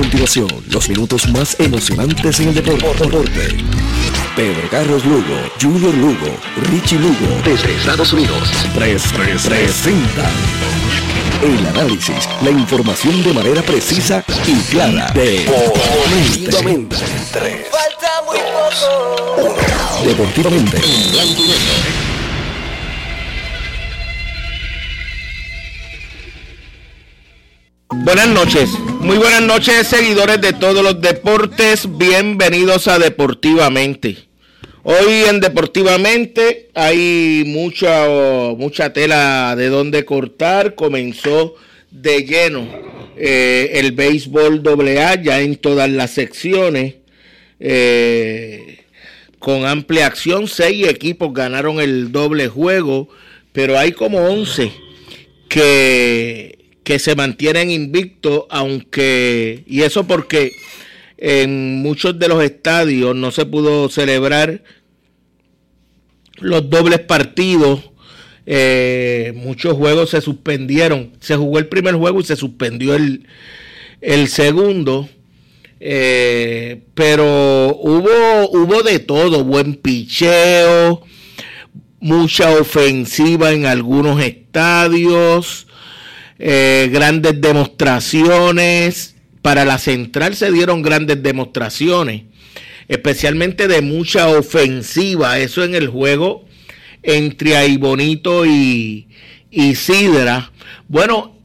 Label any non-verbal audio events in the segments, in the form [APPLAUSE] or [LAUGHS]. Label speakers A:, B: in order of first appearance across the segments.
A: continuación los minutos más emocionantes en el deporte. Pedro Carlos Lugo, Junior Lugo, Richie Lugo, desde Estados Unidos, tres, tres, presentan el análisis, la información de manera precisa y clara. Deportivamente. Falta muy poco. Deportivamente.
B: Buenas noches, muy buenas noches seguidores de todos los deportes, bienvenidos a Deportivamente. Hoy en Deportivamente hay mucha, mucha tela de donde cortar, comenzó de lleno eh, el béisbol AA ya en todas las secciones, eh, con amplia acción, seis equipos ganaron el doble juego, pero hay como once que que se mantienen invictos, aunque, y eso porque en muchos de los estadios no se pudo celebrar los dobles partidos, eh, muchos juegos se suspendieron, se jugó el primer juego y se suspendió el, el segundo. Eh, pero hubo, hubo de todo, buen picheo, mucha ofensiva en algunos estadios, eh, grandes demostraciones. Para la central se dieron grandes demostraciones, especialmente de mucha ofensiva. Eso en el juego entre Aibonito y, y Sidra. Bueno,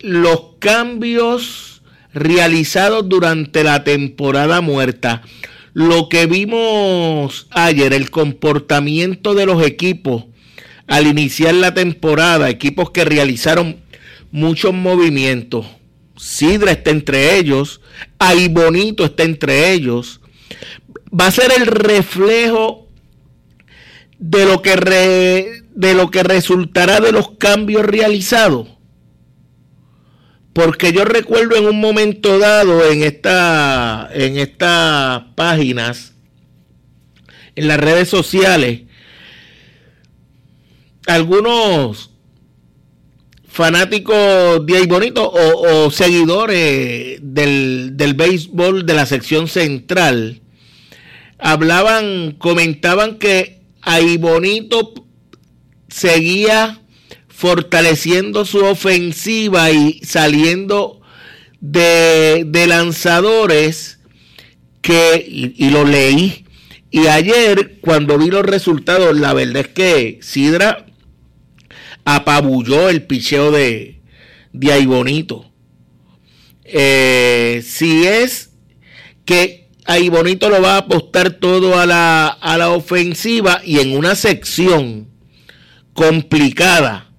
B: los cambios realizados durante la temporada muerta. Lo que vimos ayer, el comportamiento de los equipos al iniciar la temporada, equipos que realizaron muchos movimientos. Sidra está entre ellos, ahí Bonito está entre ellos. Va a ser el reflejo de lo que de lo que resultará de los cambios realizados. Porque yo recuerdo en un momento dado en esta en estas páginas en las redes sociales algunos fanáticos de bonito o, seguidores del, del, béisbol de la sección central hablaban, comentaban que ahí bonito seguía fortaleciendo su ofensiva y saliendo de, de lanzadores que, y, y, lo leí, y ayer cuando vi los resultados, la verdad es que Sidra apabulló el picheo de, de bonito. Eh, si es que ahí bonito lo va a apostar todo a la, a la ofensiva y en una sección complicada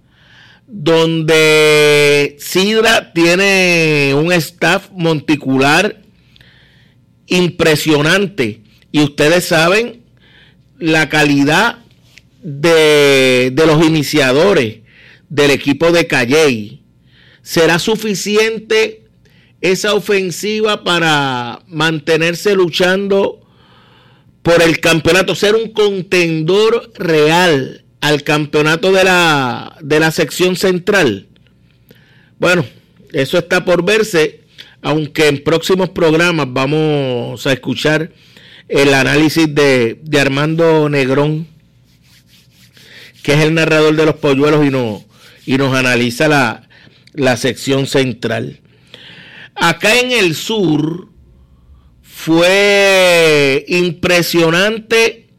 B: donde Sidra tiene un staff monticular impresionante y ustedes saben la calidad de, de los iniciadores del equipo de Calley. ¿Será suficiente esa ofensiva para mantenerse luchando por el campeonato, ser un contendor real al campeonato de la, de la sección central? Bueno, eso está por verse, aunque en próximos programas vamos a escuchar el análisis de, de Armando Negrón, que es el narrador de los polluelos y no, y nos analiza la, sección central. Acá en el sur fue impresionante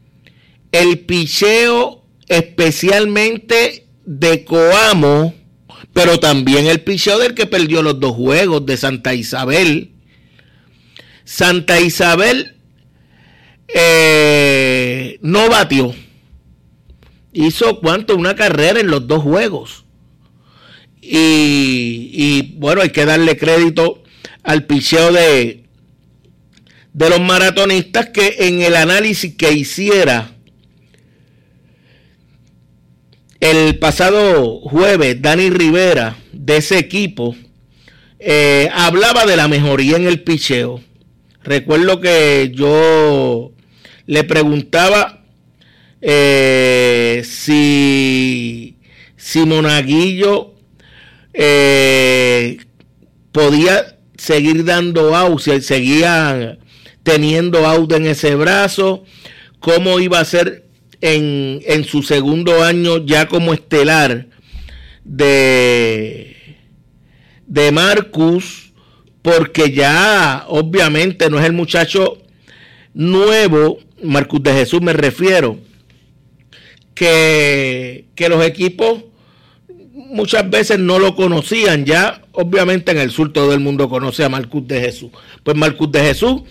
B: el picheo especialmente de Coamo, pero también el picheo del que perdió los dos juegos de Santa Isabel. Santa Isabel eh, no batió. Hizo cuánto, una carrera en los dos juegos. Y, bueno, hay que darle crédito al picheo de, de los maratonistas que en el análisis que hiciera el pasado jueves, Dani Rivera de ese equipo eh, hablaba de la mejoría en el picheo. Recuerdo que yo le preguntaba eh, si, si Monaguillo eh, podía seguir dando out, si seguía teniendo out en ese brazo, cómo iba a ser en, en su segundo año ya como estelar de, de Marcus, porque ya obviamente no es el muchacho nuevo, Marcus de Jesús me refiero, que, que los equipos muchas veces no lo conocían. Ya, obviamente, en el sur todo el mundo conoce a Marcus de Jesús. Pues Marcus de Jesús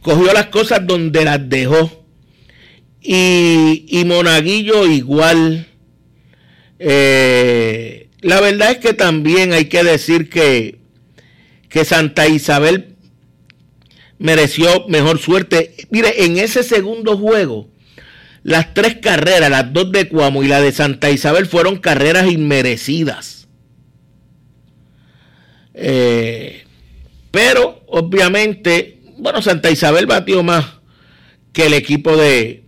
B: cogió las cosas donde las dejó. Y, y Monaguillo igual. Eh, la verdad es que también hay que decir que, que Santa Isabel mereció mejor suerte. Mire, en ese segundo juego, las tres carreras, las dos de Cuamo y la de Santa Isabel, fueron carreras inmerecidas. Eh, pero, obviamente, bueno, Santa Isabel batió más que el equipo de,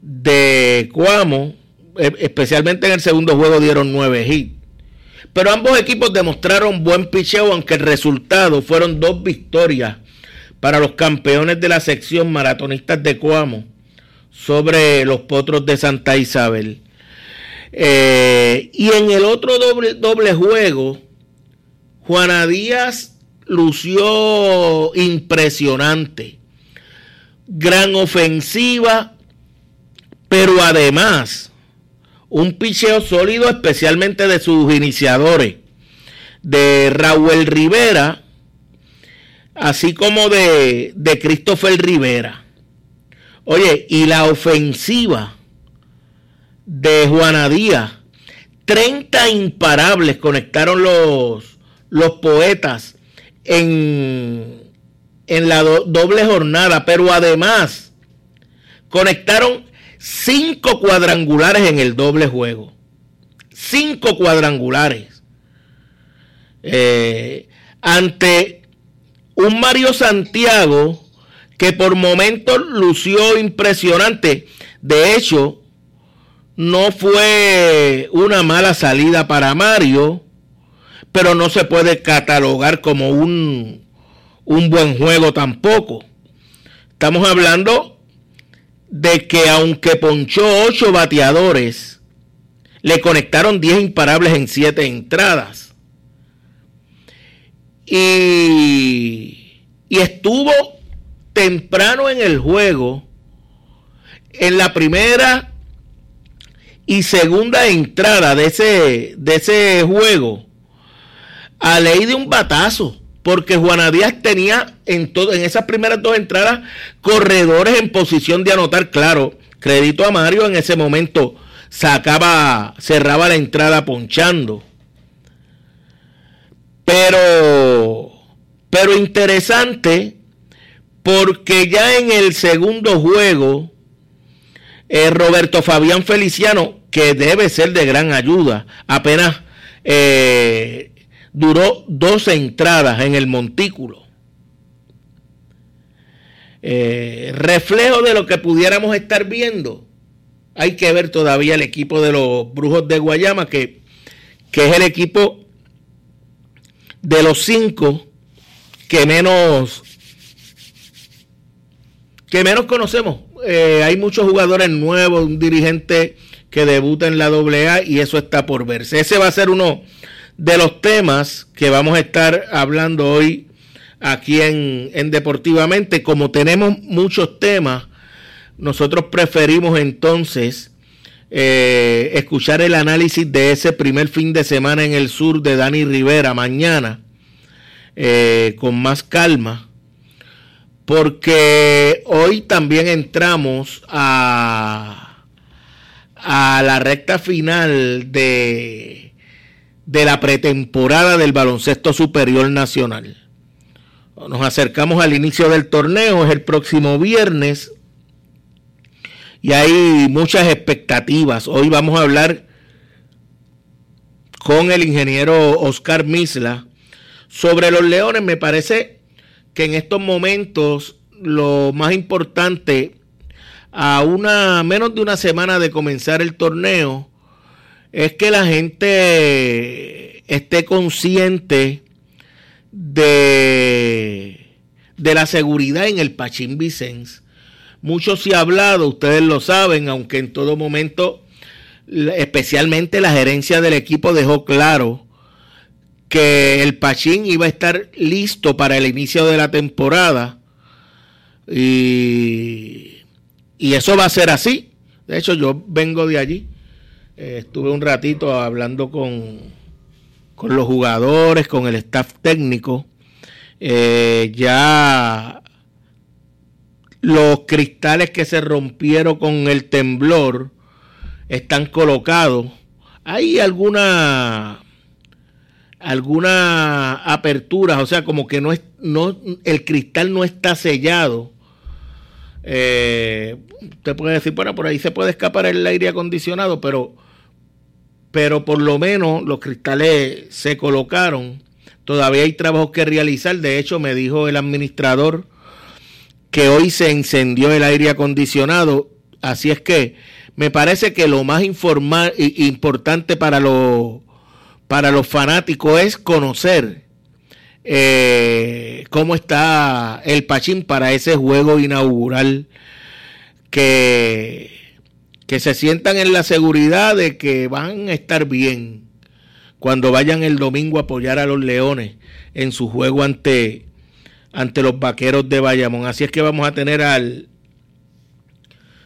B: de Cuamo, e, especialmente en el segundo juego dieron nueve hits. Pero ambos equipos demostraron buen picheo, aunque el resultado fueron dos victorias para los campeones de la sección maratonistas de Cuamo sobre los potros de Santa Isabel. Eh, y en el otro doble, doble juego, Juana Díaz lució impresionante. Gran ofensiva, pero además un picheo sólido, especialmente de sus iniciadores, de Raúl Rivera, así como de, de Christopher Rivera. Oye, y la ofensiva de Juana Díaz, 30 imparables conectaron los, los poetas en, en la doble jornada, pero además conectaron cinco cuadrangulares en el doble juego. Cinco cuadrangulares. Eh, ante un Mario Santiago que por momentos lució impresionante. De hecho, no fue una mala salida para Mario, pero no se puede catalogar como un, un buen juego tampoco. Estamos hablando de que aunque ponchó ocho bateadores, le conectaron 10 imparables en siete entradas. Y, y estuvo temprano en el juego, en la primera y segunda entrada de ese, de ese juego, a ley de un batazo, porque Juana Díaz tenía en, todo, en esas primeras dos entradas corredores en posición de anotar, claro, crédito a Mario en ese momento sacaba, cerraba la entrada ponchando. Pero, pero interesante porque ya en el segundo juego, eh, Roberto Fabián Feliciano, que debe ser de gran ayuda, apenas eh, duró dos entradas en el montículo. Eh, reflejo de lo que pudiéramos estar viendo. Hay que ver todavía el equipo de los Brujos de Guayama, que, que es el equipo de los cinco que menos que menos conocemos. Eh, hay muchos jugadores nuevos, un dirigente que debuta en la AA y eso está por verse. Ese va a ser uno de los temas que vamos a estar hablando hoy aquí en, en Deportivamente. Como tenemos muchos temas, nosotros preferimos entonces eh, escuchar el análisis de ese primer fin de semana en el sur de Dani Rivera mañana eh, con más calma porque hoy también entramos a, a la recta final de, de la pretemporada del baloncesto superior nacional. Nos acercamos al inicio del torneo, es el próximo viernes y hay muchas expectativas. Hoy vamos a hablar con el ingeniero Oscar Misla sobre los Leones. Me parece que en estos momentos lo más importante, a una menos de una semana de comenzar el torneo, es que la gente esté consciente de de, la seguridad en el Pachín Vicens. Mucho se ha hablado, ustedes lo saben, aunque en todo momento, especialmente la gerencia del equipo dejó claro que el Pachín iba a estar listo para el inicio de la temporada. Y, y eso va a ser así. De hecho, yo vengo de allí. Eh, estuve un ratito hablando con, con los jugadores, con el staff técnico. Eh, ya los cristales que se rompieron con el temblor están colocados. Hay alguna alguna apertura, o sea, como que no es no el cristal no está sellado. Eh, usted puede decir, bueno, por ahí se puede escapar el aire acondicionado, pero pero por lo menos los cristales se colocaron. Todavía hay trabajos que realizar. De hecho, me dijo el administrador que hoy se encendió el aire acondicionado. Así es que me parece que lo más informal, importante para, los para los fanáticos es conocer eh, cómo está el Pachín para ese juego inaugural que, que se sientan en la seguridad de que van a estar bien cuando vayan el domingo a apoyar a los Leones en su juego ante ante los vaqueros de Bayamón. Así es que vamos a tener al,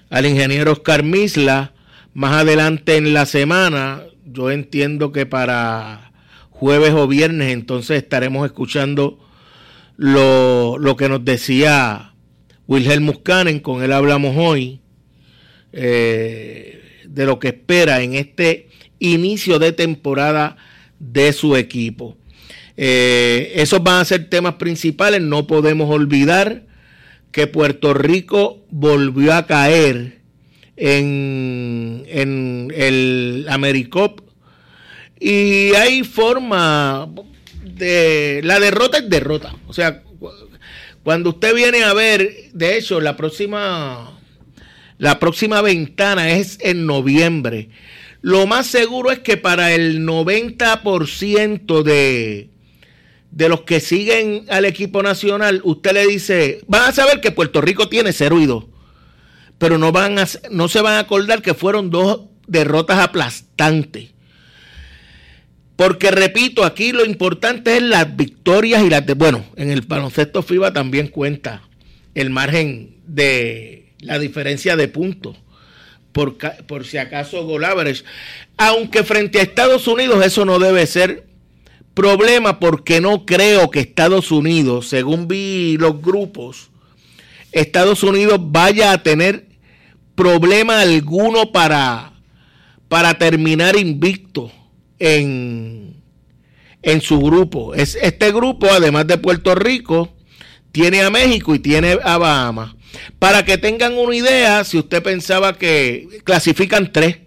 B: al ingeniero Oscar Misla más adelante en la semana. Yo entiendo que para jueves o viernes entonces estaremos escuchando lo, lo que nos decía Wilhelm Muscanen, con él hablamos hoy, eh, de lo que espera en este inicio de temporada de su equipo. Eh, esos van a ser temas principales. No podemos olvidar que Puerto Rico volvió a caer en, el Americop y hay forma de la derrota es derrota. O sea, cuando usted viene a ver, de hecho, la próxima la próxima ventana es en noviembre. Lo más seguro es que para el 90% de de los que siguen al equipo nacional, usted le dice, van a saber que Puerto Rico tiene cero y dos, pero no, van a, no se van a acordar que fueron dos derrotas aplastantes. Porque repito, aquí lo importante es las victorias y las de, bueno, en el baloncesto FIBA también cuenta el margen de la diferencia de puntos. Por, por si acaso gol Aunque frente a Estados Unidos eso no debe ser problema porque no creo que Estados Unidos, según vi los grupos, Estados Unidos vaya a tener problema alguno para, para terminar invicto en, en su grupo. Es, este grupo, además de Puerto Rico, tiene a México y tiene a Bahamas. Para que tengan una idea, si usted pensaba que clasifican tres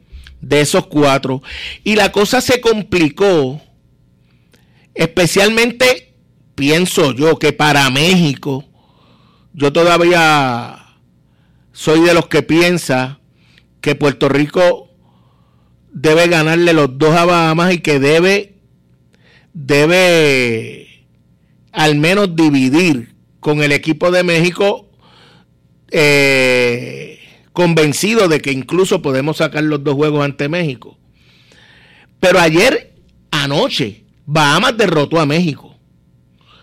B: de esos cuatro, y la cosa se complicó Especialmente pienso yo que para México, yo todavía soy de los que piensa que Puerto Rico debe ganarle los dos a Bahamas y que debe, debe al menos dividir con el equipo de México eh, convencido de que incluso podemos sacar los dos juegos ante México. Pero ayer, anoche, Bahamas derrotó a México.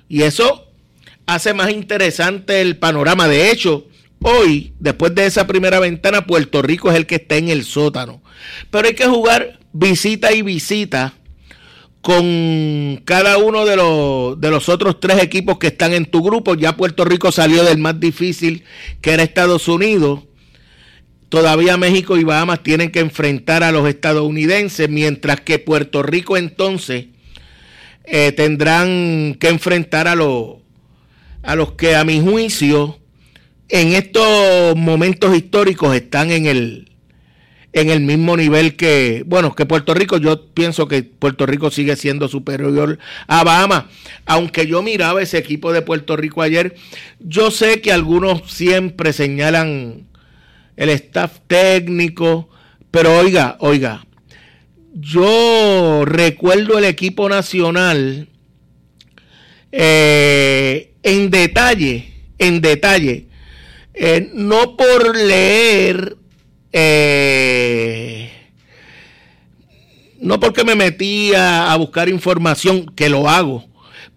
B: Y eso hace más interesante el panorama. De hecho, hoy, después de esa primera ventana, Puerto Rico es el que está en el sótano. Pero hay que jugar visita y visita con cada uno de los, de los otros tres equipos que están en tu grupo. Ya Puerto Rico salió del más difícil, que era Estados Unidos. Todavía México y Bahamas tienen que enfrentar a los estadounidenses, mientras que Puerto Rico entonces eh, tendrán que enfrentar a, a los que a mi juicio en estos momentos históricos están en el, en el mismo nivel que, bueno, que Puerto Rico, yo pienso que Puerto Rico sigue siendo superior a Bahamas, aunque yo miraba ese equipo de Puerto Rico ayer, yo sé que algunos siempre señalan el staff técnico, pero oiga, oiga, yo recuerdo el equipo nacional eh, en detalle, en detalle, eh, no por leer, eh, no porque me metía a buscar información, que lo hago,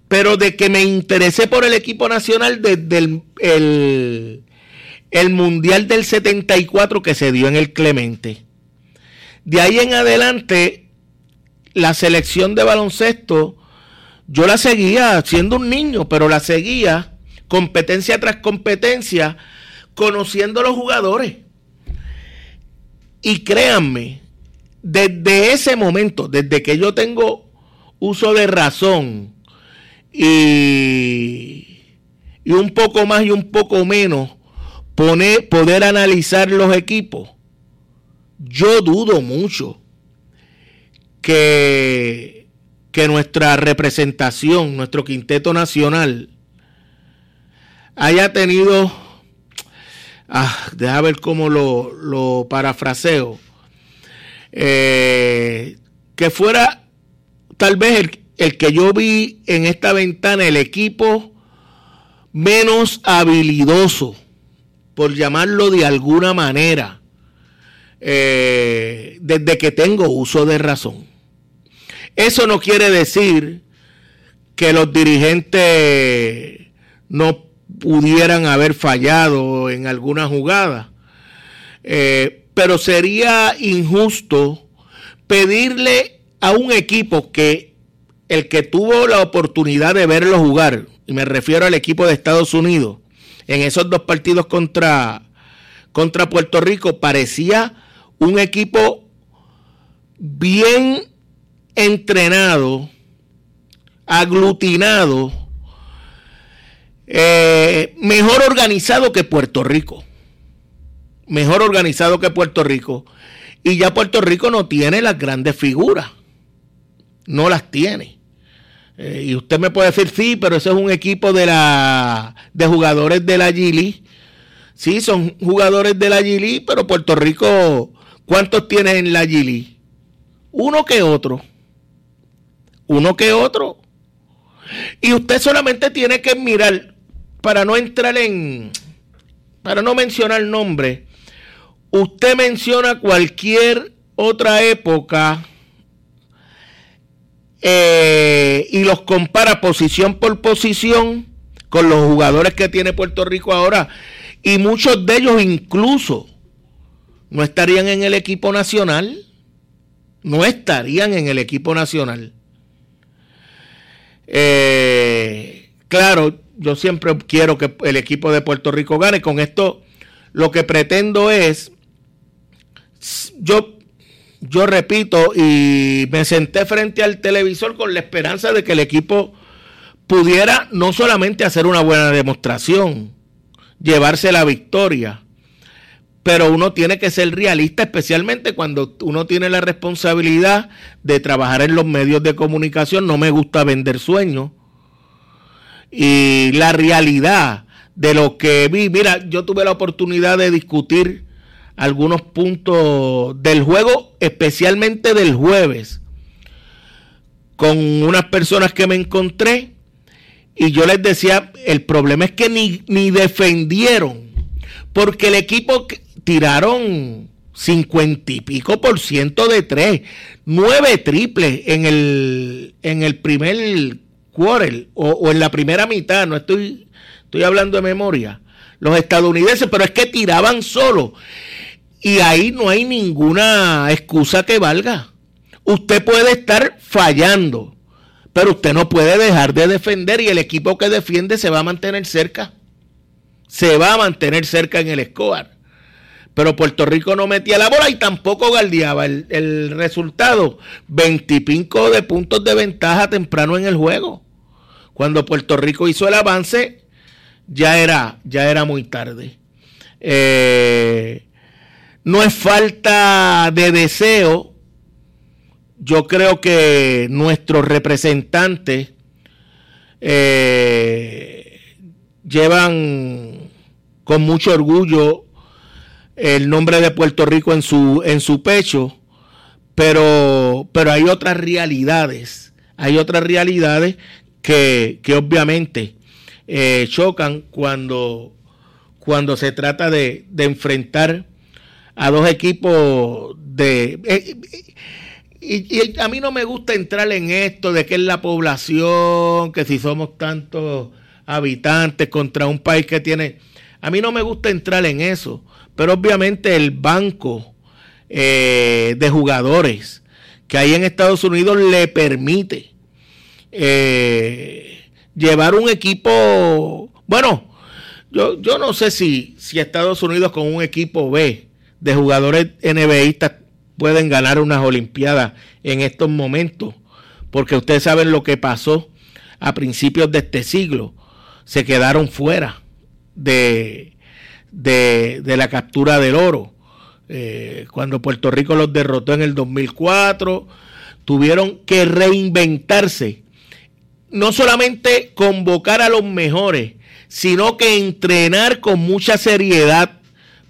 B: pero de que me interesé por el equipo nacional desde el, el Mundial del 74 que se dio en el Clemente. De ahí en adelante, la selección de baloncesto, yo la seguía siendo un niño, pero la seguía competencia tras competencia, conociendo los jugadores. Y créanme, desde ese momento, desde que yo tengo uso de razón y, y un poco más y un poco menos, poder analizar los equipos, yo dudo mucho que, que nuestra representación, nuestro quinteto nacional, haya tenido, ah, deja ver cómo lo, lo parafraseo, eh, que fuera tal vez el, el que yo vi en esta ventana, el equipo menos habilidoso por llamarlo de alguna manera, eh, desde que tengo uso de razón. Eso no quiere decir que los dirigentes no pudieran haber fallado en alguna jugada, eh, pero sería injusto pedirle a un equipo que el que tuvo la oportunidad de verlo jugar, y me refiero al equipo de Estados Unidos, en esos dos partidos contra, contra Puerto Rico parecía un equipo bien entrenado, aglutinado, eh, mejor organizado que Puerto Rico. Mejor organizado que Puerto Rico. Y ya Puerto Rico no tiene las grandes figuras. No las tiene. Eh, y usted me puede decir, sí, pero ese es un equipo de, la, de jugadores de la Gili. Sí, son jugadores de la Gili, pero Puerto Rico, ¿cuántos tiene en la Gili? Uno que otro. Uno que otro. Y usted solamente tiene que mirar, para no entrar en, para no mencionar nombre, usted menciona cualquier otra época eh, y los compara posición por posición con los jugadores que tiene Puerto Rico ahora. Y muchos de ellos incluso no estarían en el equipo nacional. No estarían en el equipo nacional. Eh, claro, yo siempre quiero que el equipo de Puerto Rico gane. Con esto lo que pretendo es, yo yo repito, y me senté frente al televisor con la esperanza de que el equipo pudiera no solamente hacer una buena demostración, llevarse la victoria, pero uno tiene que ser realista, especialmente cuando uno tiene la responsabilidad de trabajar en los medios de comunicación. No me gusta vender sueños. Y la realidad de lo que vi, mira, yo tuve la oportunidad de discutir algunos puntos del juego, especialmente del jueves, con unas personas que me encontré y yo les decía, el problema es que ni, ni defendieron, porque el equipo tiraron cincuenta y pico por ciento de tres, nueve triples en el, en el primer quarter o, en la primera mitad, no estoy, estoy hablando de memoria, los estadounidenses, pero es que tiraban solo. Y ahí no hay ninguna excusa que valga. Usted puede estar fallando, pero usted no puede dejar de defender y el equipo que defiende se va a mantener cerca. Se va a mantener cerca en el Escobar. Pero Puerto Rico no metía la bola y tampoco galdeaba el, el resultado. Veinticinco de puntos de ventaja temprano en el juego. Cuando Puerto Rico hizo el avance, ya era, ya era muy tarde. Eh, no es falta de deseo. Yo creo que nuestros representantes eh, llevan con mucho orgullo el nombre de Puerto Rico en su, en su pecho, pero, pero hay otras realidades, hay otras realidades que, obviamente eh, chocan cuando, cuando se trata de, enfrentar a dos equipos de... Eh, y, a mí no me gusta entrar en esto de que es la población, que si somos tantos habitantes contra un país que tiene... A mí no me gusta entrar en eso, pero obviamente el banco eh, de jugadores que hay en Estados Unidos le permite eh, llevar un equipo, bueno, yo, yo no sé si, si Estados Unidos con un equipo B de jugadores NBAistas pueden ganar unas Olimpiadas en estos momentos, porque ustedes saben lo que pasó a principios de este siglo, se quedaron fuera de, de, la captura del oro. Eh, cuando Puerto Rico los derrotó en el 2004, tuvieron que reinventarse. No solamente convocar a los mejores, sino que entrenar con mucha seriedad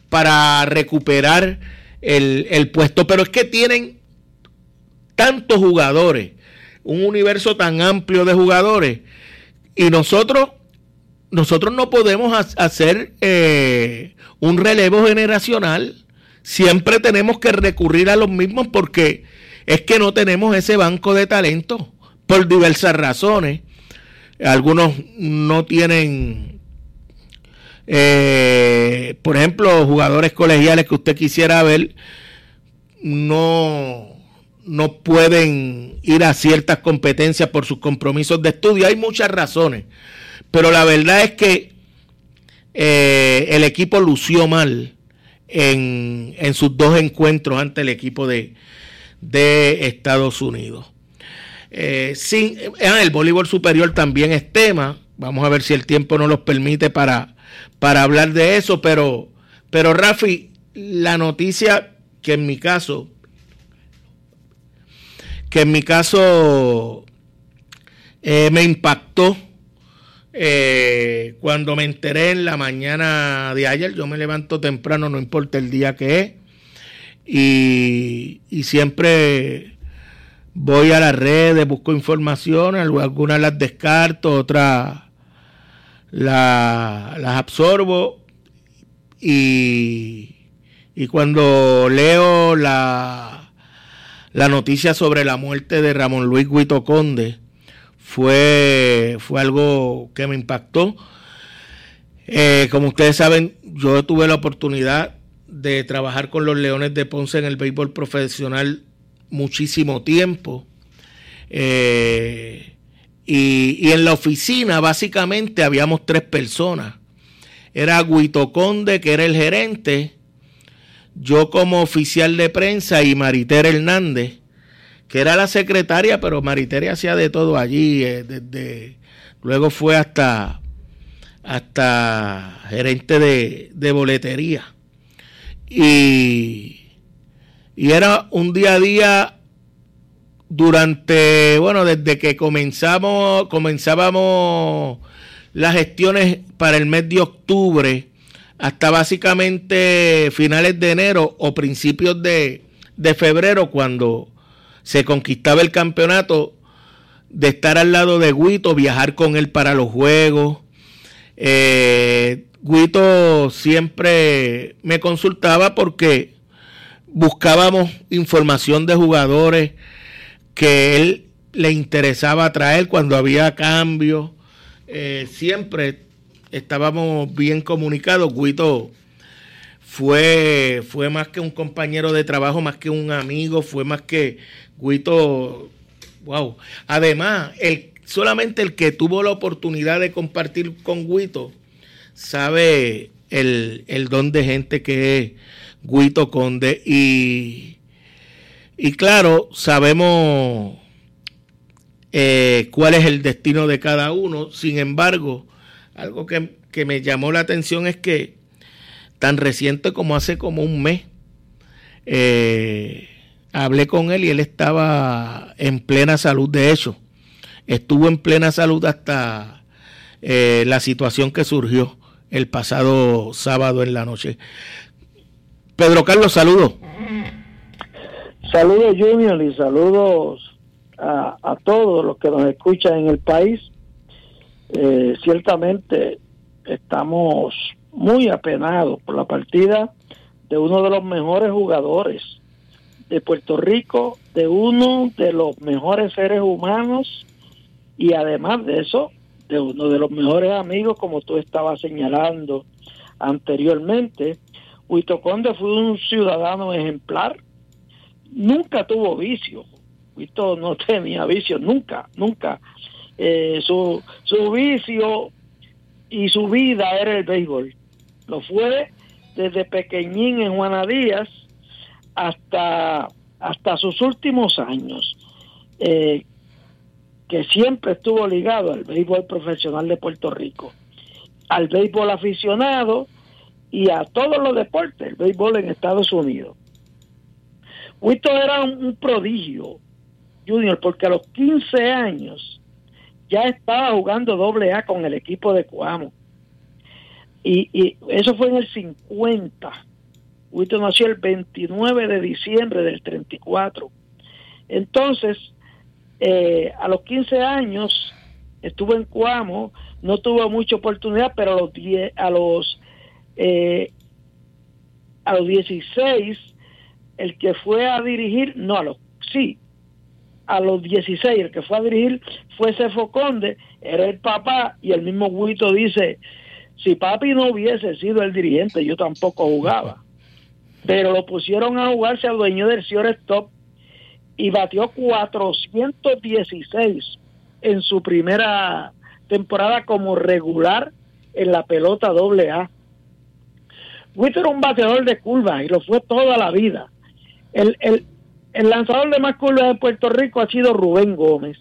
B: para recuperar el, el puesto. Pero es que tienen tantos jugadores, un universo tan amplio de jugadores, y nosotros nosotros no podemos hacer eh, un relevo generacional. Siempre tenemos que recurrir a los mismos porque es que no tenemos ese banco de talento por diversas razones. Algunos no tienen, eh, por ejemplo, jugadores colegiales que usted quisiera ver, no, no pueden ir a ciertas competencias por sus compromisos de estudio. Hay muchas razones. Pero la verdad es que eh, el equipo lució mal en, sus dos encuentros ante el equipo de, Estados Unidos. Eh, sin, eh, el voleibol superior también es tema. Vamos a ver si el tiempo nos lo permite para, para hablar de eso. Pero, pero Rafi, la noticia que en mi caso, que en mi caso me impactó eh, cuando me enteré en la mañana de ayer, yo me levanto temprano, no importa el día que es, y, siempre voy a las redes, busco información, algunas las descarto, otras las absorbo, y, y cuando leo la, la noticia sobre la muerte de Ramón Luis Guito Conde, fue, fue algo que me impactó. Eh, como ustedes saben, yo tuve la oportunidad de trabajar con los Leones de Ponce en el béisbol profesional muchísimo tiempo. Eh, y, en la oficina básicamente habíamos tres personas. Era Guito Conde, que era el gerente, yo como oficial de prensa y Mariter Hernández, que era la secretaria, pero Maritere hacía de todo allí, eh, luego fue hasta, hasta gerente de, boletería. Y, y era un día a día durante, bueno, desde que comenzamos, comenzábamos las gestiones para el mes de octubre hasta básicamente finales de enero o principios de, de febrero cuando se conquistaba el campeonato de estar al lado de Guito, viajar con él para los juegos. Eh, Guito siempre me consultaba porque buscábamos información de jugadores que él le interesaba traer cuando había cambios. Eh, siempre estábamos bien comunicados. Guito fue, fue más que un compañero de trabajo, más que un amigo, fue más que Guito, wow. Además, el, solamente el que tuvo la oportunidad de compartir con Guito sabe el, don de gente que es Guito Conde y, y claro, sabemos eh, cuál es el destino de cada uno. Sin embargo, algo que, que me llamó la atención es que tan reciente como hace como un mes, eh, hablé con él y él estaba en plena salud. De hecho, estuvo en plena salud hasta eh, la situación que surgió el pasado sábado en la noche. Pedro Carlos, saludos.
C: Saludos Junior y saludos a, todos los que nos escuchan en el país Eh, ciertamente estamos muy apenados por la partida de uno de los mejores jugadores de Puerto Rico, de uno de los mejores seres humanos y además de eso, de uno de los mejores amigos, como tú estabas señalando anteriormente. Huito Conde fue un ciudadano ejemplar, nunca tuvo vicio, Huito no [LAUGHS] tenía vicio, nunca, nunca. Eh, su, su vicio y su vida era el béisbol. Lo fue desde pequeñín en Juana Díaz hasta, hasta sus últimos años, eh, que siempre estuvo ligado al béisbol profesional de Puerto Rico, al béisbol aficionado y a todos los deportes, el béisbol en Estados Unidos. Huito era un, prodigio, Junior, porque a los 15 años ya estaba jugando doble A con el equipo de Coamo. Y, eso fue en el 50. Huito nació el 29 de diciembre del 34. Entonces, eh, a los 15 años estuvo en Cuamo, no tuvo mucha oportunidad, pero a los, a los, eh, a los 16, el que fue a dirigir, no, a los, sí, a los 16, el que fue a dirigir fue Cefo Conde, era el papá, y el mismo Huito dice, si papi no hubiese sido el dirigente, yo tampoco jugaba pero lo pusieron a jugar, se adueñó del Stop y batió 416 en su primera temporada como regular en la pelota doble A. era un bateador de curvas y lo fue toda la vida. El, el, el lanzador de más curvas de Puerto Rico ha sido Rubén Gómez.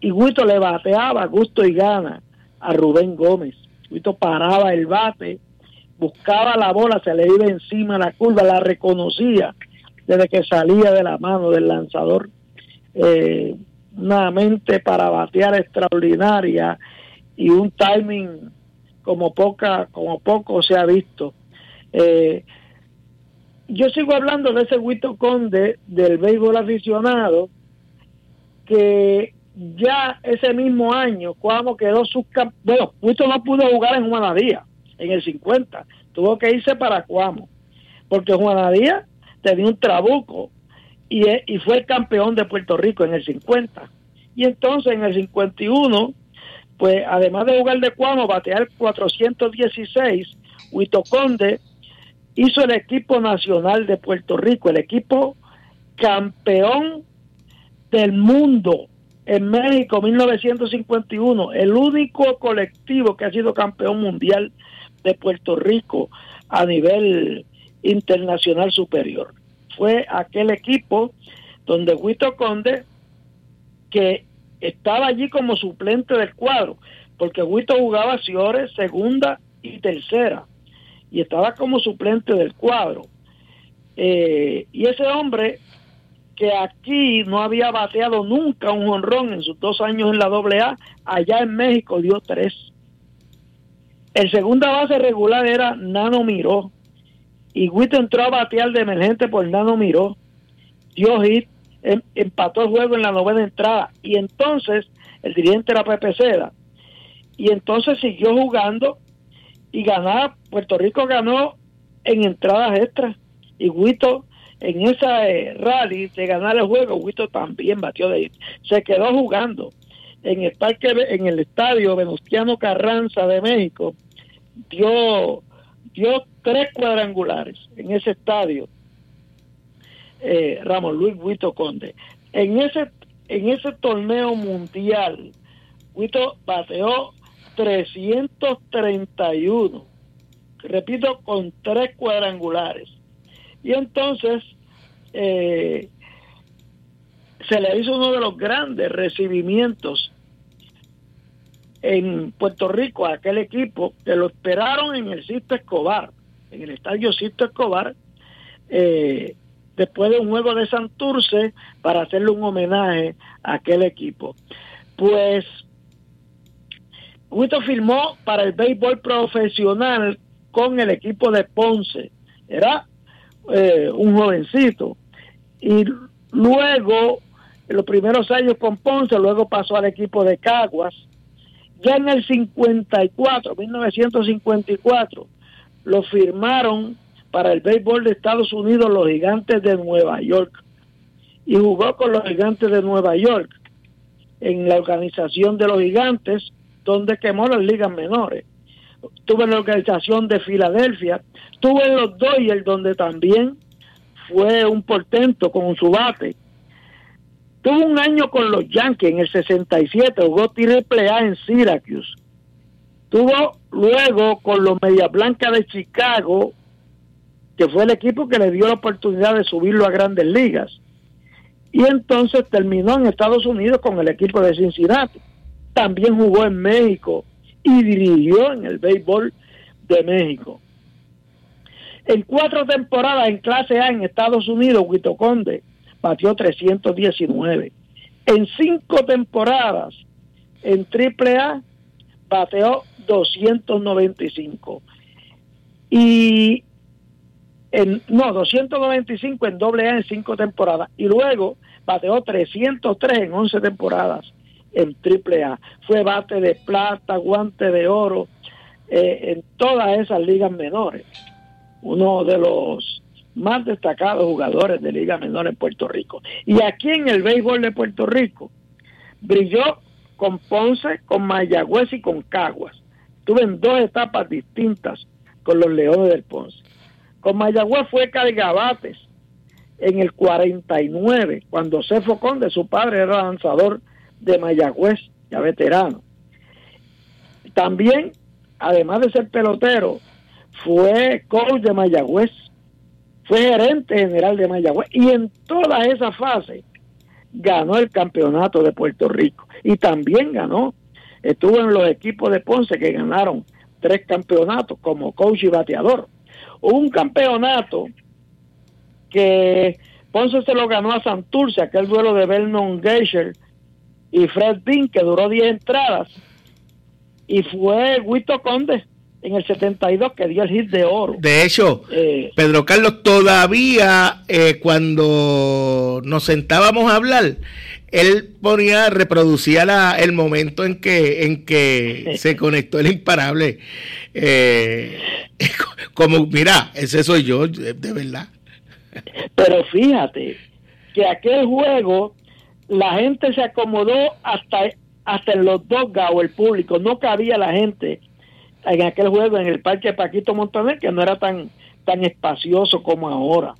C: Y Huito le bateaba gusto y gana a Rubén Gómez. Huito paraba el bate buscaba la bola, se le iba encima la curva, la reconocía desde que salía de la mano del lanzador. Eh, una mente para batear extraordinaria y un timing como poca, como poco se ha visto. Eh, yo sigo hablando de ese Huito Conde del béisbol aficionado que ya ese mismo año cuando quedó subcampeón, bueno, Huito no pudo jugar en Juanadía en el 50. Tuvo que irse para Cuamo, porque Juan Díaz tenía un trabuco y, e, y fue campeón de Puerto Rico en el 50. Y entonces en el 51, pues además de jugar de Cuamo, batear 416, Huito Conde hizo el equipo nacional de Puerto Rico, el equipo campeón del mundo en México 1951, el único colectivo que ha sido campeón mundial de Puerto Rico a nivel internacional superior. Fue aquel equipo donde Huito Conde, que estaba allí como suplente del cuadro, porque Huito jugaba Ciores segunda y tercera, y estaba como suplente del cuadro. Eh, y ese hombre que aquí no había bateado nunca un honrón en sus dos años en la AA, allá en México dio tres. El segunda base regular era Nano Miró. Y Guito entró a batear de emergente por Nano Miró. Dio hit, em, empató el juego en la novena entrada. Y entonces el dirigente era Pepe Seda. Y entonces siguió jugando y ganaba. Puerto Rico ganó en entradas extras. Y Guito en esa eh, rally de ganar el juego, Guito también batió de. Se quedó jugando en el parque en el estadio Venustiano Carranza de México dio, dio tres cuadrangulares en ese estadio, eh, Ramón Luis Huito Conde. En ese, en ese torneo mundial, Huito bateó 331, repito, con tres cuadrangulares. Y entonces eh, se le hizo uno de los grandes recibimientos en Puerto Rico a aquel equipo que lo esperaron en el Sisto Escobar, en el estadio Sisto Escobar, eh, después de un juego de Santurce para hacerle un homenaje a aquel equipo. Pues Huito firmó para el béisbol profesional con el equipo de Ponce. Era eh, un jovencito. Y luego, en los primeros años con Ponce, luego pasó al equipo de Caguas Ya en el 54, 1954, lo firmaron para el béisbol de Estados Unidos los gigantes de Nueva York. Y jugó con los gigantes de Nueva York en la organización de los gigantes, donde quemó las ligas menores. Tuve en la organización de Filadelfia, tuve en los Dodgers, donde también fue un portento con su bate. Tuvo un año con los Yankees en el 67, jugó triple A en Syracuse. Tuvo luego con los Media Blanca de Chicago, que fue el equipo que le dio la oportunidad de subirlo a grandes ligas. Y entonces terminó en Estados Unidos con el equipo de Cincinnati. También jugó en México y dirigió en el béisbol de México. En cuatro temporadas en clase A en Estados Unidos, Huito Conde batió 319. En cinco temporadas en triple A bateó 295. Y en, no, 295 en doble A en cinco temporadas. Y luego bateó 303 en 11 temporadas en triple A. Fue bate de plata, guante de oro eh, en todas esas ligas menores uno de los más destacados jugadores de Liga Menor en Puerto Rico. Y aquí en el béisbol de Puerto Rico brilló con Ponce, con Mayagüez y con Caguas. Tuve en dos etapas distintas con los Leones del Ponce. Con Mayagüez fue cargabates en el 49, cuando Cefo Conde, su padre, era lanzador de Mayagüez, ya veterano. También, además de ser pelotero, fue coach de Mayagüez, fue gerente general de Mayagüez y en toda esa fase ganó el campeonato de Puerto Rico y también ganó, estuvo en los equipos de Ponce que ganaron tres campeonatos como coach y bateador. Un campeonato que Ponce se lo ganó a Santurce, aquel duelo de Vernon Geisher y Fred Bean que duró 10 entradas y fue Huito Conde en el 72 que dio el hit de oro.
B: De hecho, eh, Pedro Carlos, todavía eh, cuando nos sentábamos a hablar, él ponía, reproducía la, el momento en que, en que [LAUGHS] se conectó el imparable. Eh, [LAUGHS] como, mira, ese soy yo, de, verdad.
C: Pero fíjate que aquel juego la gente se acomodó hasta, hasta en los dos o el público, no cabía la gente en aquel juego en el parque Paquito Montaner, que no era tan, tan espacioso como ahora.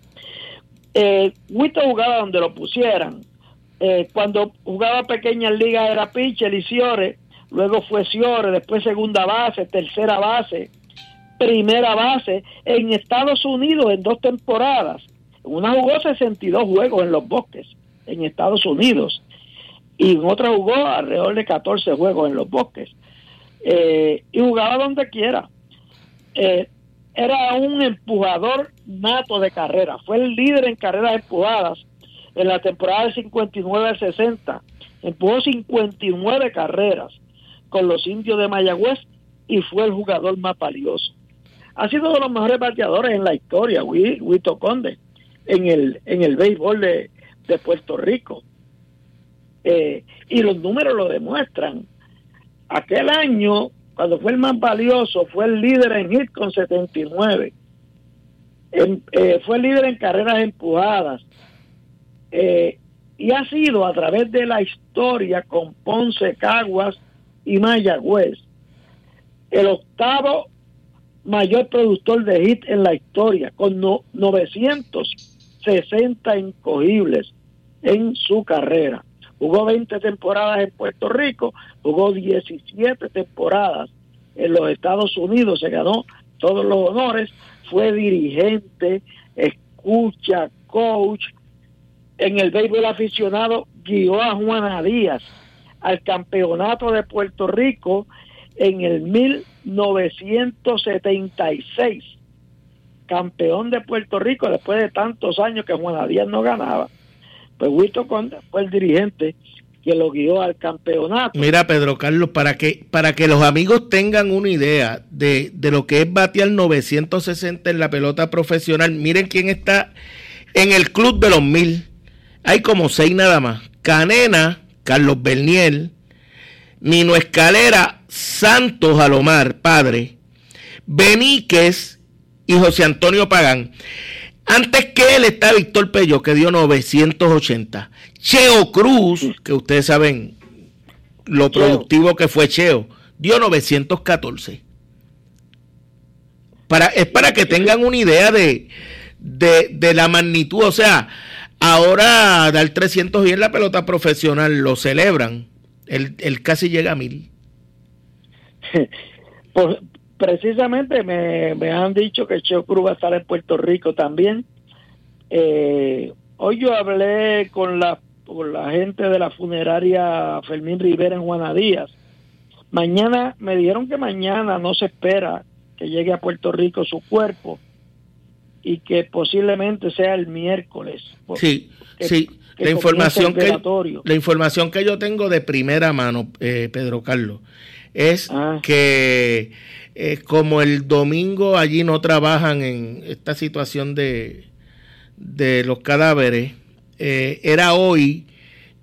C: Eh, jugaba donde lo pusieran. Eh, cuando jugaba pequeñas ligas era pitcher y Ciore, luego fue Ciore, después segunda base, tercera base, primera base. En Estados Unidos, en dos temporadas, una jugó 62 juegos en los bosques, en Estados Unidos, y en otra jugó alrededor de 14 juegos en los bosques. Eh, y jugaba donde quiera. Eh, era un empujador nato de carrera, fue el líder en carreras empujadas en la temporada del 59 al 60. Empujó 59 carreras con los indios de Mayagüez y fue el jugador más valioso. Ha sido uno de los mejores bateadores en la historia, Huito Conde, en el, en el béisbol de, Puerto Rico. Eh, y los números lo demuestran. Aquel año, cuando fue el más valioso, fue el líder en hit con 79. eh, fue líder en carreras empujadas. Eh, y ha sido a través de la historia con Ponce, Caguas y Mayagüez el octavo mayor productor de hit en la historia, con 960 incogibles en su carrera jugó 20 temporadas en Puerto Rico, jugó 17 temporadas en los Estados Unidos, se ganó todos los honores, fue dirigente, escucha, coach. En el béisbol aficionado guió a Juana Díaz al campeonato de Puerto Rico en el 1976. Campeón de Puerto Rico después de tantos años que Juana Díaz no ganaba. Pues Wilton Conde fue el dirigente que lo guió al campeonato.
B: Mira, Pedro Carlos, para que, para que los amigos tengan una idea de, de lo que es batear 960 en la pelota profesional, miren quién está en el club de los mil. Hay como seis nada más. Canena, Carlos Berniel, Nino Escalera, Santos Alomar, padre, Beníquez y José Antonio Pagán. Antes que él está Víctor Pello, que dio 980. Cheo Cruz, que ustedes saben lo productivo que fue Cheo, dio 914. Para, es para que tengan una idea de, de, la magnitud. O sea, ahora dar 300 y en la pelota profesional lo celebran. Él, casi llega a mil. [LAUGHS]
C: Pues precisamente me, han dicho que Cheo Cruz va a estar en Puerto Rico también. Eh, hoy yo hablé con la, con la gente de la funeraria Fermín Rivera en Juana Díaz. Mañana, me dijeron que mañana no se espera que llegue a Puerto Rico su cuerpo y que posiblemente sea el miércoles.
B: Sí, sí. la información que la información que yo tengo de primera mano, eh, Pedro Carlos, es ah. que eh, como el domingo allí no trabajan en esta situación de, de los cadáveres, eh, era hoy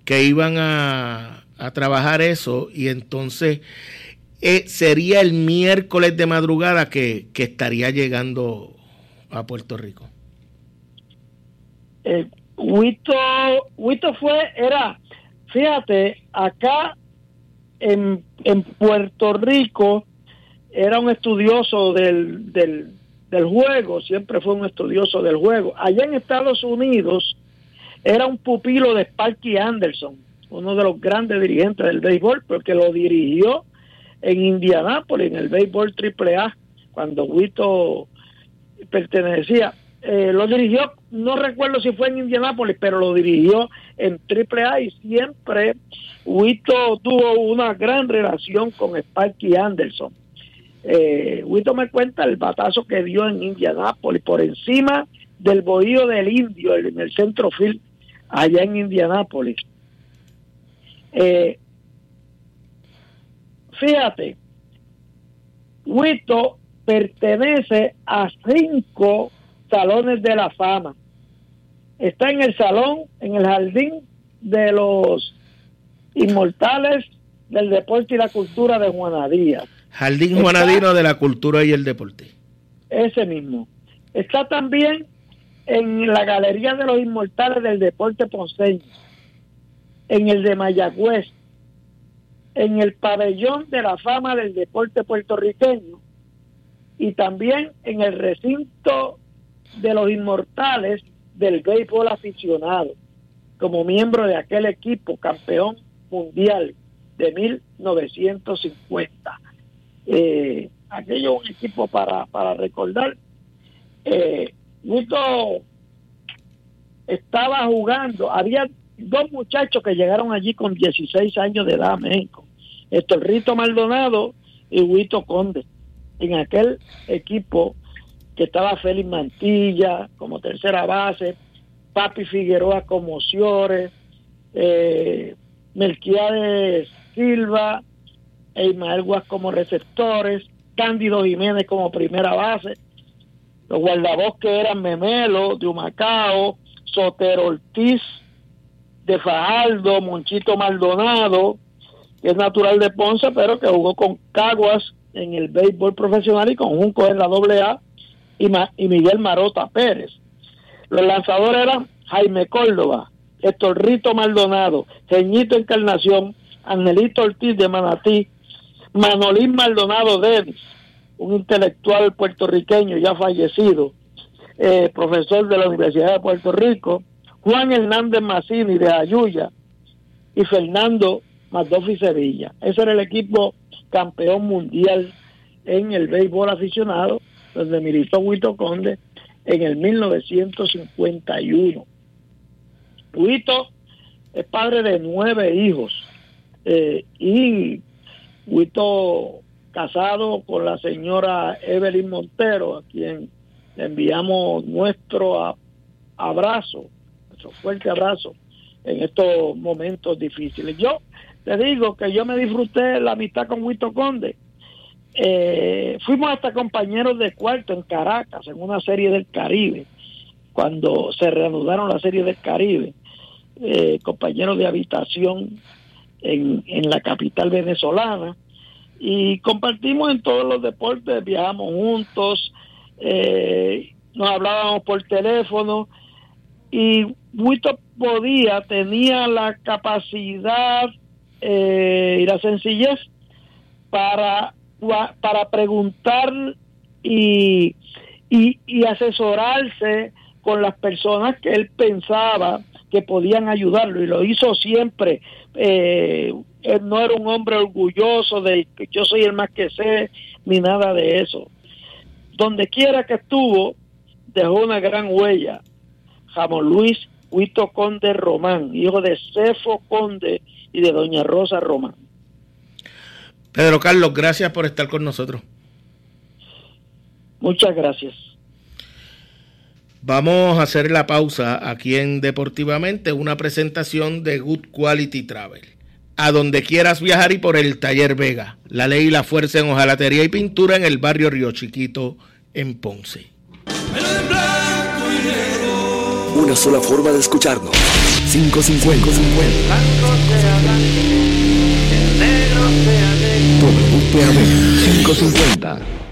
B: que iban a, a trabajar eso y entonces eh, sería el miércoles de madrugada que, estaría llegando a Puerto Rico.
C: Huito, fue, era, fíjate, acá en, en Puerto Rico era un estudioso del, del, del juego, siempre fue un estudioso del juego. Allá en Estados Unidos era un pupilo de Sparky Anderson, uno de los grandes dirigentes del béisbol, porque lo dirigió en Indianápolis, en el béisbol AAA, cuando Huito pertenecía. Eh, lo dirigió, no recuerdo si fue en Indianápolis, pero lo dirigió en AAA y siempre Huito tuvo una gran relación con Sparky Anderson. Eh, me cuenta el batazo que dio en Indianápolis por encima del bohío del indio en el centro field allá en Indianápolis. Eh, fíjate, Huito pertenece a cinco salones de la fama. Está en el salón, en el jardín de los inmortales del deporte y la cultura de Juanadía.
B: Jardín Juanadino de la cultura y el deporte.
C: Ese mismo. Está también en la Galería de los Inmortales del Deporte Ponceño, en el de Mayagüez, en el pabellón de la fama del deporte puertorriqueño y también en el recinto de los inmortales del béisbol aficionado, como miembro de aquel equipo campeón mundial de 1950. Eh, aquello un equipo para, para recordar. Eh, estaba jugando, había dos muchachos que llegaron allí con 16 años de edad México. Esto Rito Maldonado y Huito Conde. En aquel equipo que estaba Félix Mantilla como tercera base, Papi Figueroa como Ciores, eh, Melquiades Silva, e Ismael Guas como receptores, Cándido Jiménez como primera base, los guardabosques eran Memelo, de Humacao, Sotero Ortiz, de Fajardo, Monchito Maldonado, que es natural de Ponce, pero que jugó con Caguas en el béisbol profesional y con Junco en la AA y, y Miguel Marota Pérez. Los lanzadores eran Jaime Córdoba, Héctor Rito Maldonado, Geñito Encarnación, Angelito Ortiz de Manatí, Manolín Maldonado Denis, un intelectual puertorriqueño ya fallecido, eh, profesor de la Universidad de Puerto Rico, Juan Hernández Massini de Ayuya y Fernando Madofi Sevilla. Ese era el equipo campeón mundial en el béisbol aficionado, donde militó Huito Conde en el 1951. Huito es padre de nueve hijos eh, y Huito casado con la señora Evelyn Montero, a quien le enviamos nuestro abrazo, nuestro fuerte abrazo en estos momentos difíciles. Yo te digo que yo me disfruté la amistad con Huito Conde. Eh, fuimos hasta compañeros de cuarto en Caracas, en una serie del Caribe, cuando se reanudaron la serie del Caribe, eh, compañeros de habitación en, en la capital venezolana y compartimos en todos los deportes, viajamos juntos, eh, nos hablábamos por teléfono y Wito podía, tenía la capacidad eh, y la sencillez para, para preguntar y, y, asesorarse con las personas que él pensaba que podían ayudarlo y lo hizo siempre. Eh, él no era un hombre orgulloso de que yo soy el más que sé, ni nada de eso. Donde quiera que estuvo, dejó una gran huella. Jamón Luis Huito Conde Román, hijo de Cefo Conde y de Doña Rosa Román.
B: Pedro Carlos, gracias por estar con nosotros.
C: Muchas gracias.
B: Vamos a hacer la pausa aquí en Deportivamente, una presentación de Good Quality Travel. A donde quieras viajar y por el Taller Vega. La ley y la fuerza en hojalatería y pintura en el barrio Río Chiquito, en Ponce.
A: Una sola forma de escucharnos. 550. 50. WPAB 550.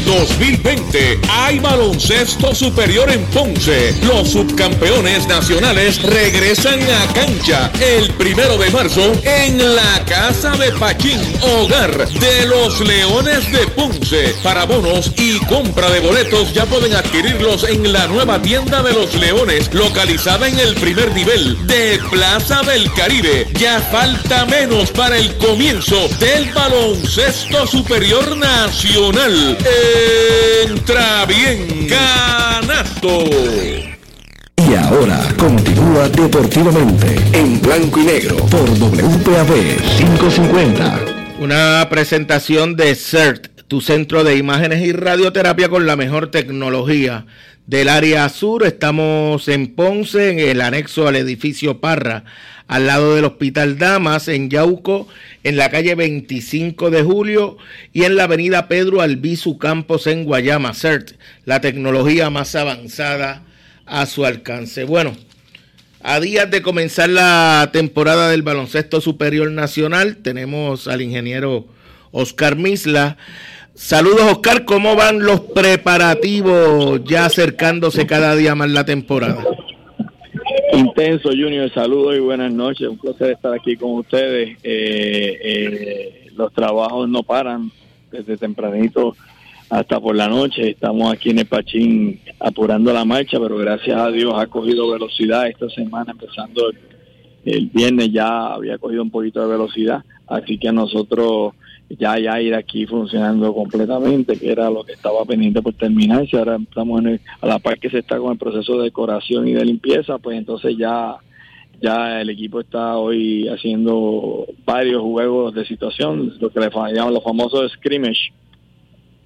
D: En el 2020 hay baloncesto superior en Ponce. Los subcampeones nacionales regresan a cancha el primero de marzo en la Casa de Pachín, hogar de los Leones de Ponce. Para bonos y compra de boletos ya pueden adquirirlos en la nueva tienda de los Leones, localizada en el primer nivel de Plaza del Caribe. Ya falta menos para el comienzo del baloncesto superior nacional. Entra bien, canasto.
A: Y ahora continúa deportivamente en blanco y negro por WPAB 550.
B: Una presentación de CERT, tu centro de imágenes y radioterapia con la mejor tecnología del área sur. Estamos en Ponce, en el anexo al edificio Parra, al lado del Hospital Damas, en Yauco, en la calle 25 de Julio y en la avenida Pedro Albizu Campos en Guayama, CERT, la tecnología más avanzada a su alcance. Bueno, a días de comenzar la temporada del baloncesto superior nacional, tenemos al ingeniero Oscar Misla. Saludos, Oscar. ¿Cómo van los preparativos ya acercándose cada día más la temporada?
E: Intenso, Junior. Saludos y buenas noches. Un placer estar aquí con ustedes. Eh, eh, los trabajos no paran desde tempranito hasta por la noche. Estamos aquí en el Pachín apurando la marcha, pero gracias a Dios ha cogido velocidad esta semana, empezando el, el viernes ya había cogido un poquito de velocidad. Así que nosotros ya hay aire aquí funcionando completamente, que era lo que estaba pendiente por terminarse. Ahora estamos en a la par que se está con el proceso de decoración y de limpieza, pues entonces ya ya el equipo está hoy haciendo varios juegos de situación, lo que le llaman los famosos scrimmage.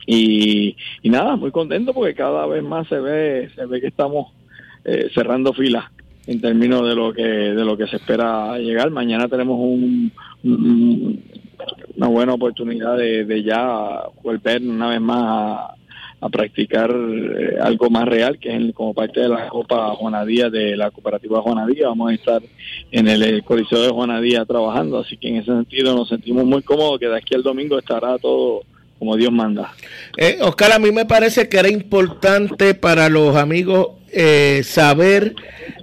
E: Y, y nada, muy contento porque cada vez más se ve se ve que estamos eh, cerrando filas en términos de lo que de lo que se espera llegar. Mañana tenemos un una buena oportunidad de, ya volver una vez más a, practicar eh, algo más real, que es como parte de la Copa Juanadía, de la cooperativa Juanadía. Vamos a estar en el, Coliseo de Juanadía trabajando, así que en ese sentido nos sentimos muy cómodos, que de aquí al domingo estará todo como Dios manda.
B: Eh, Oscar, a mí me parece que era importante para los amigos eh, saber,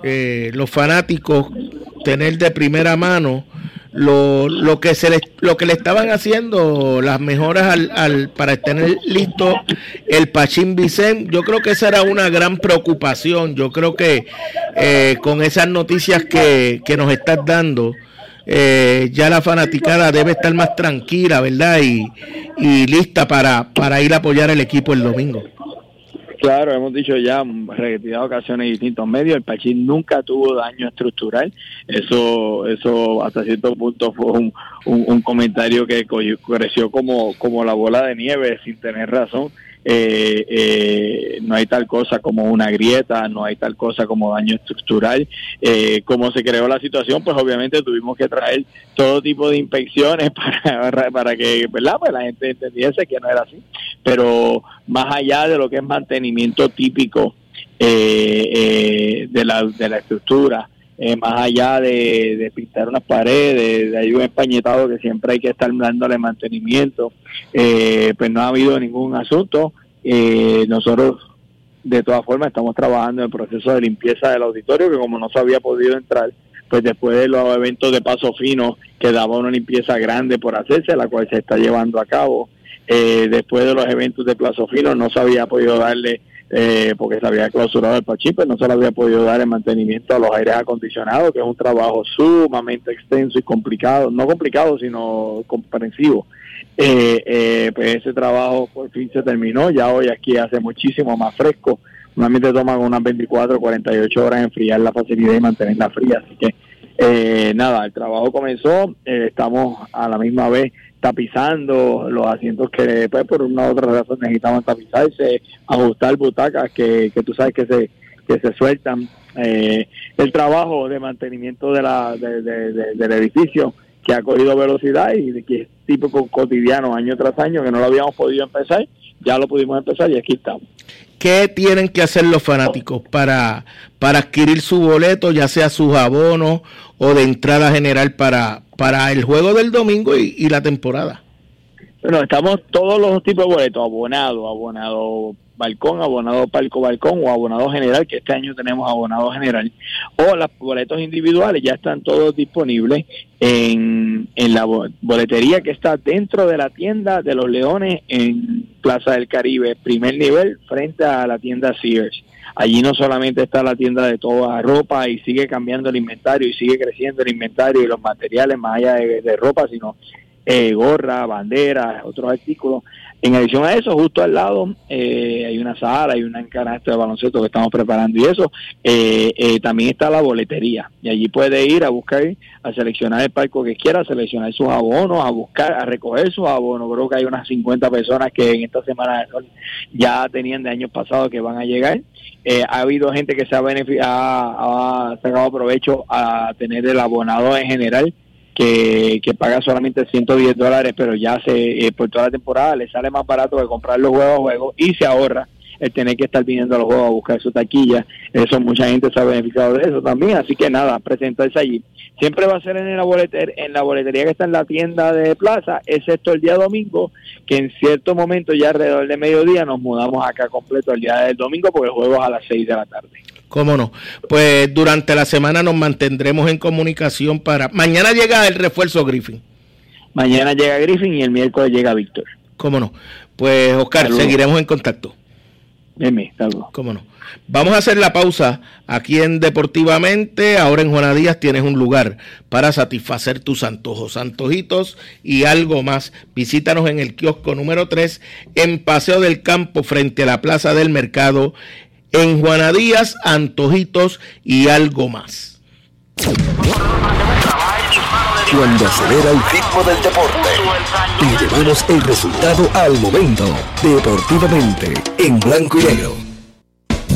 B: eh, los fanáticos, tener de primera mano lo, lo que se le, lo que le estaban haciendo las mejoras al, al, para tener listo el Pachín Vicente yo creo que esa era una gran preocupación. Yo creo que eh, con esas noticias que, que nos estás dando eh, ya la fanaticada debe estar más tranquila verdad y, y lista para, para ir a apoyar el equipo el domingo
E: Claro, hemos dicho ya en repetidas ocasiones en distintos medios, el Pachín nunca tuvo daño estructural. Eso eso hasta cierto punto fue un, un, un comentario que creció como, como la bola de nieve sin tener razón eh, eh, no hay tal cosa como una grieta, no hay tal cosa como daño estructural. Eh, como se creó la situación, pues obviamente tuvimos que traer todo tipo de inspecciones [LAUGHS] para, para que ¿verdad? Pues la gente entendiese que no era así. Pero más allá de lo que es mantenimiento típico eh, eh, de, la, de la estructura, eh, más allá de, pintar unas paredes, de hay un españetado que siempre hay que estar dándole mantenimiento, eh, pues no ha habido ningún asunto. Eh, nosotros, de todas formas, estamos trabajando en el proceso de limpieza del auditorio, que como no se había podido entrar, pues después de los eventos de paso fino, quedaba una limpieza grande por hacerse, la cual se está llevando a cabo. Eh, después de los eventos de plazo fino, no se había podido darle eh, porque se había clausurado el Pachín, pues no se le había podido dar el mantenimiento a los aires acondicionados, que es un trabajo sumamente extenso y complicado, no complicado, sino comprensivo. Eh, eh, pues ese trabajo por fin se terminó, ya hoy aquí hace muchísimo más fresco, normalmente toman unas 24 48 horas enfriar la facilidad y mantenerla fría, así que eh, nada, el trabajo comenzó, eh, estamos a la misma vez tapizando los asientos que pues, por una u otra razón necesitaban tapizarse, ajustar butacas que, que tú sabes que se, que se sueltan. Eh, el trabajo de mantenimiento de la, de, de, de, del edificio que ha cogido velocidad y que es típico cotidiano año tras año, que no lo habíamos podido empezar, ya lo pudimos empezar y aquí estamos.
B: ¿Qué tienen que hacer los fanáticos para, para adquirir su boleto, ya sea sus abonos o de entrada general para, para el juego del domingo y, la temporada?
E: Bueno, estamos todos los tipos de boletos, abonado, abonado balcón, abonado palco balcón o abonado general, que este año tenemos abonado general, o los boletos individuales ya están todos disponibles en, en la boletería que está dentro de la tienda de los Leones en Plaza del Caribe, primer nivel, frente a la tienda Sears. Allí no solamente está la tienda de toda ropa y sigue cambiando el inventario y sigue creciendo el inventario y los materiales más allá de, ropa, sino eh, gorra, banderas, otros artículos. En adición a eso, justo al lado eh, hay una sala, hay una canasta de baloncesto que estamos preparando y eso, eh, eh, también está la boletería y allí puede ir a buscar, a seleccionar el palco que quiera, a seleccionar sus abonos, a buscar, a recoger sus abonos. Creo que hay unas 50 personas que en esta semana ya tenían de años pasados que van a llegar. Eh, ha habido gente que se ha, ha, ha sacado provecho a tener el abonado en general que, que, paga solamente 110 dólares, pero ya se eh, por toda la temporada le sale más barato que comprar los juegos a juego y se ahorra el tener que estar viniendo a los juegos a buscar su taquilla. Eso mucha gente se ha beneficiado de eso también, así que nada, presentarse allí. Siempre va a ser en la, boleter, en la boletería que está en la tienda de plaza, excepto el día domingo, que en cierto momento ya alrededor de mediodía nos mudamos acá completo el día del domingo porque el juego es a las 6 de la tarde.
B: ¿Cómo no? Pues durante la semana nos mantendremos en comunicación para... Mañana llega el refuerzo Griffin.
E: Mañana llega Griffin y el miércoles llega Víctor.
B: ¿Cómo no? Pues Oscar, Saludos. seguiremos en contacto.
E: Deme,
B: ¿Cómo no? Vamos a hacer la pausa aquí en Deportivamente. Ahora en Juana Díaz tienes un lugar para satisfacer tus antojos, antojitos y algo más. Visítanos en el kiosco número 3 en Paseo del Campo frente a la Plaza del Mercado en Juana Díaz, antojitos y algo más.
A: Cuando acelera el ritmo del deporte, te llevamos el resultado al momento. Deportivamente, en blanco y negro.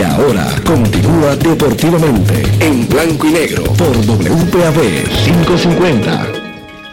A: Y ahora continúa deportivamente en blanco y negro por WPAB 550.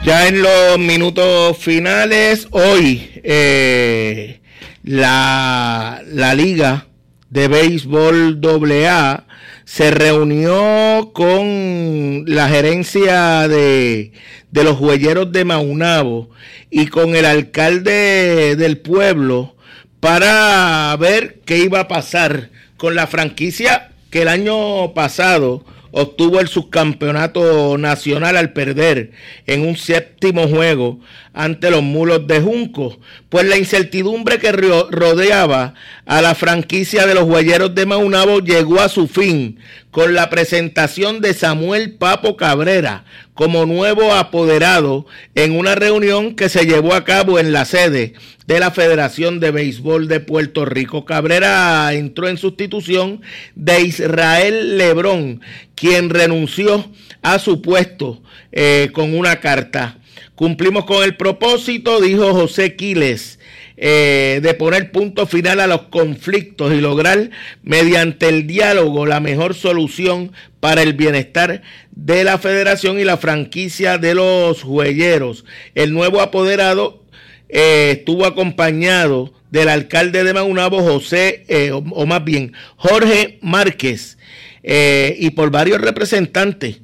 B: Ya en los minutos finales, hoy eh, la, la Liga de Béisbol AA se reunió con la gerencia de, de los huelleros de Maunabo y con el alcalde del pueblo para ver qué iba a pasar con la franquicia que el año pasado obtuvo el subcampeonato nacional al perder en un séptimo juego ante los mulos de Junco, pues la incertidumbre que rodeaba a la franquicia de los huelleros de Maunabo llegó a su fin con la presentación de Samuel Papo Cabrera como nuevo apoderado en una reunión que se llevó a cabo en la sede de la Federación de Béisbol de Puerto Rico. Cabrera entró en sustitución de Israel Lebrón, quien renunció a su puesto eh, con una carta. Cumplimos con el propósito, dijo José Quiles, eh, de poner punto final a los conflictos y lograr mediante el diálogo la mejor solución para el bienestar de la federación y la franquicia de los juegueros. El nuevo apoderado eh, estuvo acompañado del alcalde de Maunabo, José, eh, o, más bien Jorge Márquez, y por varios representantes.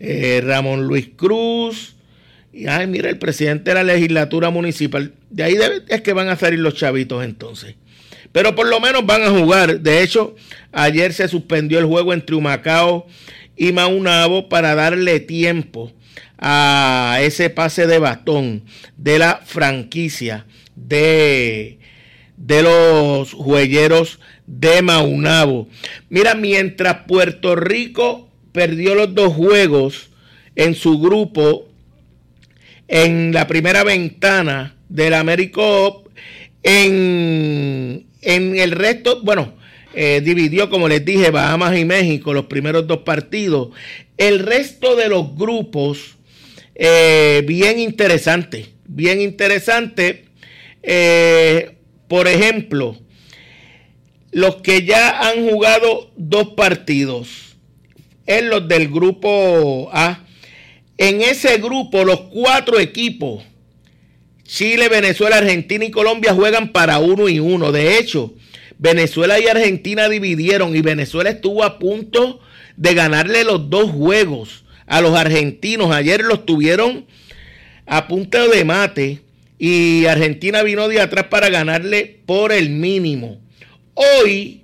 B: Ramón Luis Cruz, y ay, mira, el presidente de la legislatura municipal. De ahí es que van a salir los chavitos entonces. Pero por lo menos van a jugar. De hecho, ayer se suspendió el juego entre Humacao y Maunabo para darle tiempo a ese pase de bastón de la franquicia de, de los juegueros de Maunabo. Mira, mientras Puerto Rico perdió los dos juegos en su grupo en la primera ventana del AmeriCop. En, en el resto, bueno, eh, dividió, como les dije, Bahamas y México los primeros dos partidos. El resto de los grupos, eh, bien interesante, bien interesante. Eh, por ejemplo, los que ya han jugado dos partidos, en los del grupo A, en ese grupo, los cuatro equipos, Chile, Venezuela, Argentina y Colombia juegan para uno y uno. De hecho, Venezuela y Argentina dividieron y Venezuela estuvo a punto de ganarle los dos juegos a los argentinos. Ayer los tuvieron a punto de mate y Argentina vino de atrás para ganarle por el mínimo. Hoy,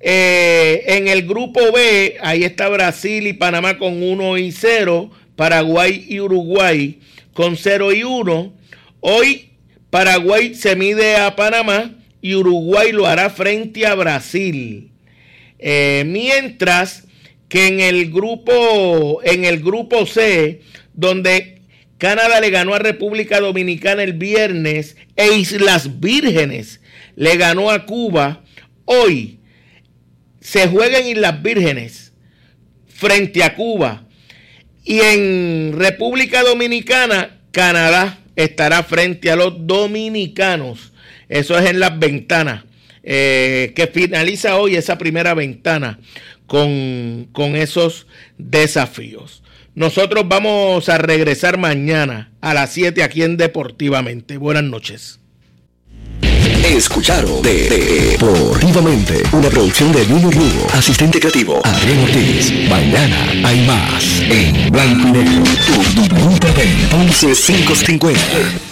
B: eh, en el grupo B, ahí está Brasil y Panamá con 1 y 0. Paraguay y Uruguay con 0 y 1. Hoy Paraguay se mide a Panamá y Uruguay lo hará frente a Brasil. Eh, mientras que en el grupo en el grupo C, donde Canadá le ganó a República Dominicana el viernes e Islas Vírgenes le ganó a Cuba, hoy se juega en Islas Vírgenes frente a Cuba y en República Dominicana, Canadá estará frente a los dominicanos. Eso es en las ventanas, eh, que finaliza hoy esa primera ventana. con, con esos desafíos. Nosotros vamos a regresar mañana a las 7 aquí en Deportivamente. Buenas noches.
F: Escucharon de, Deportivamente, una producción de Junior Lugo, asistente creativo Adrián Ortiz. Mañana hay más en Blanco y Negro, tu, tu, 550.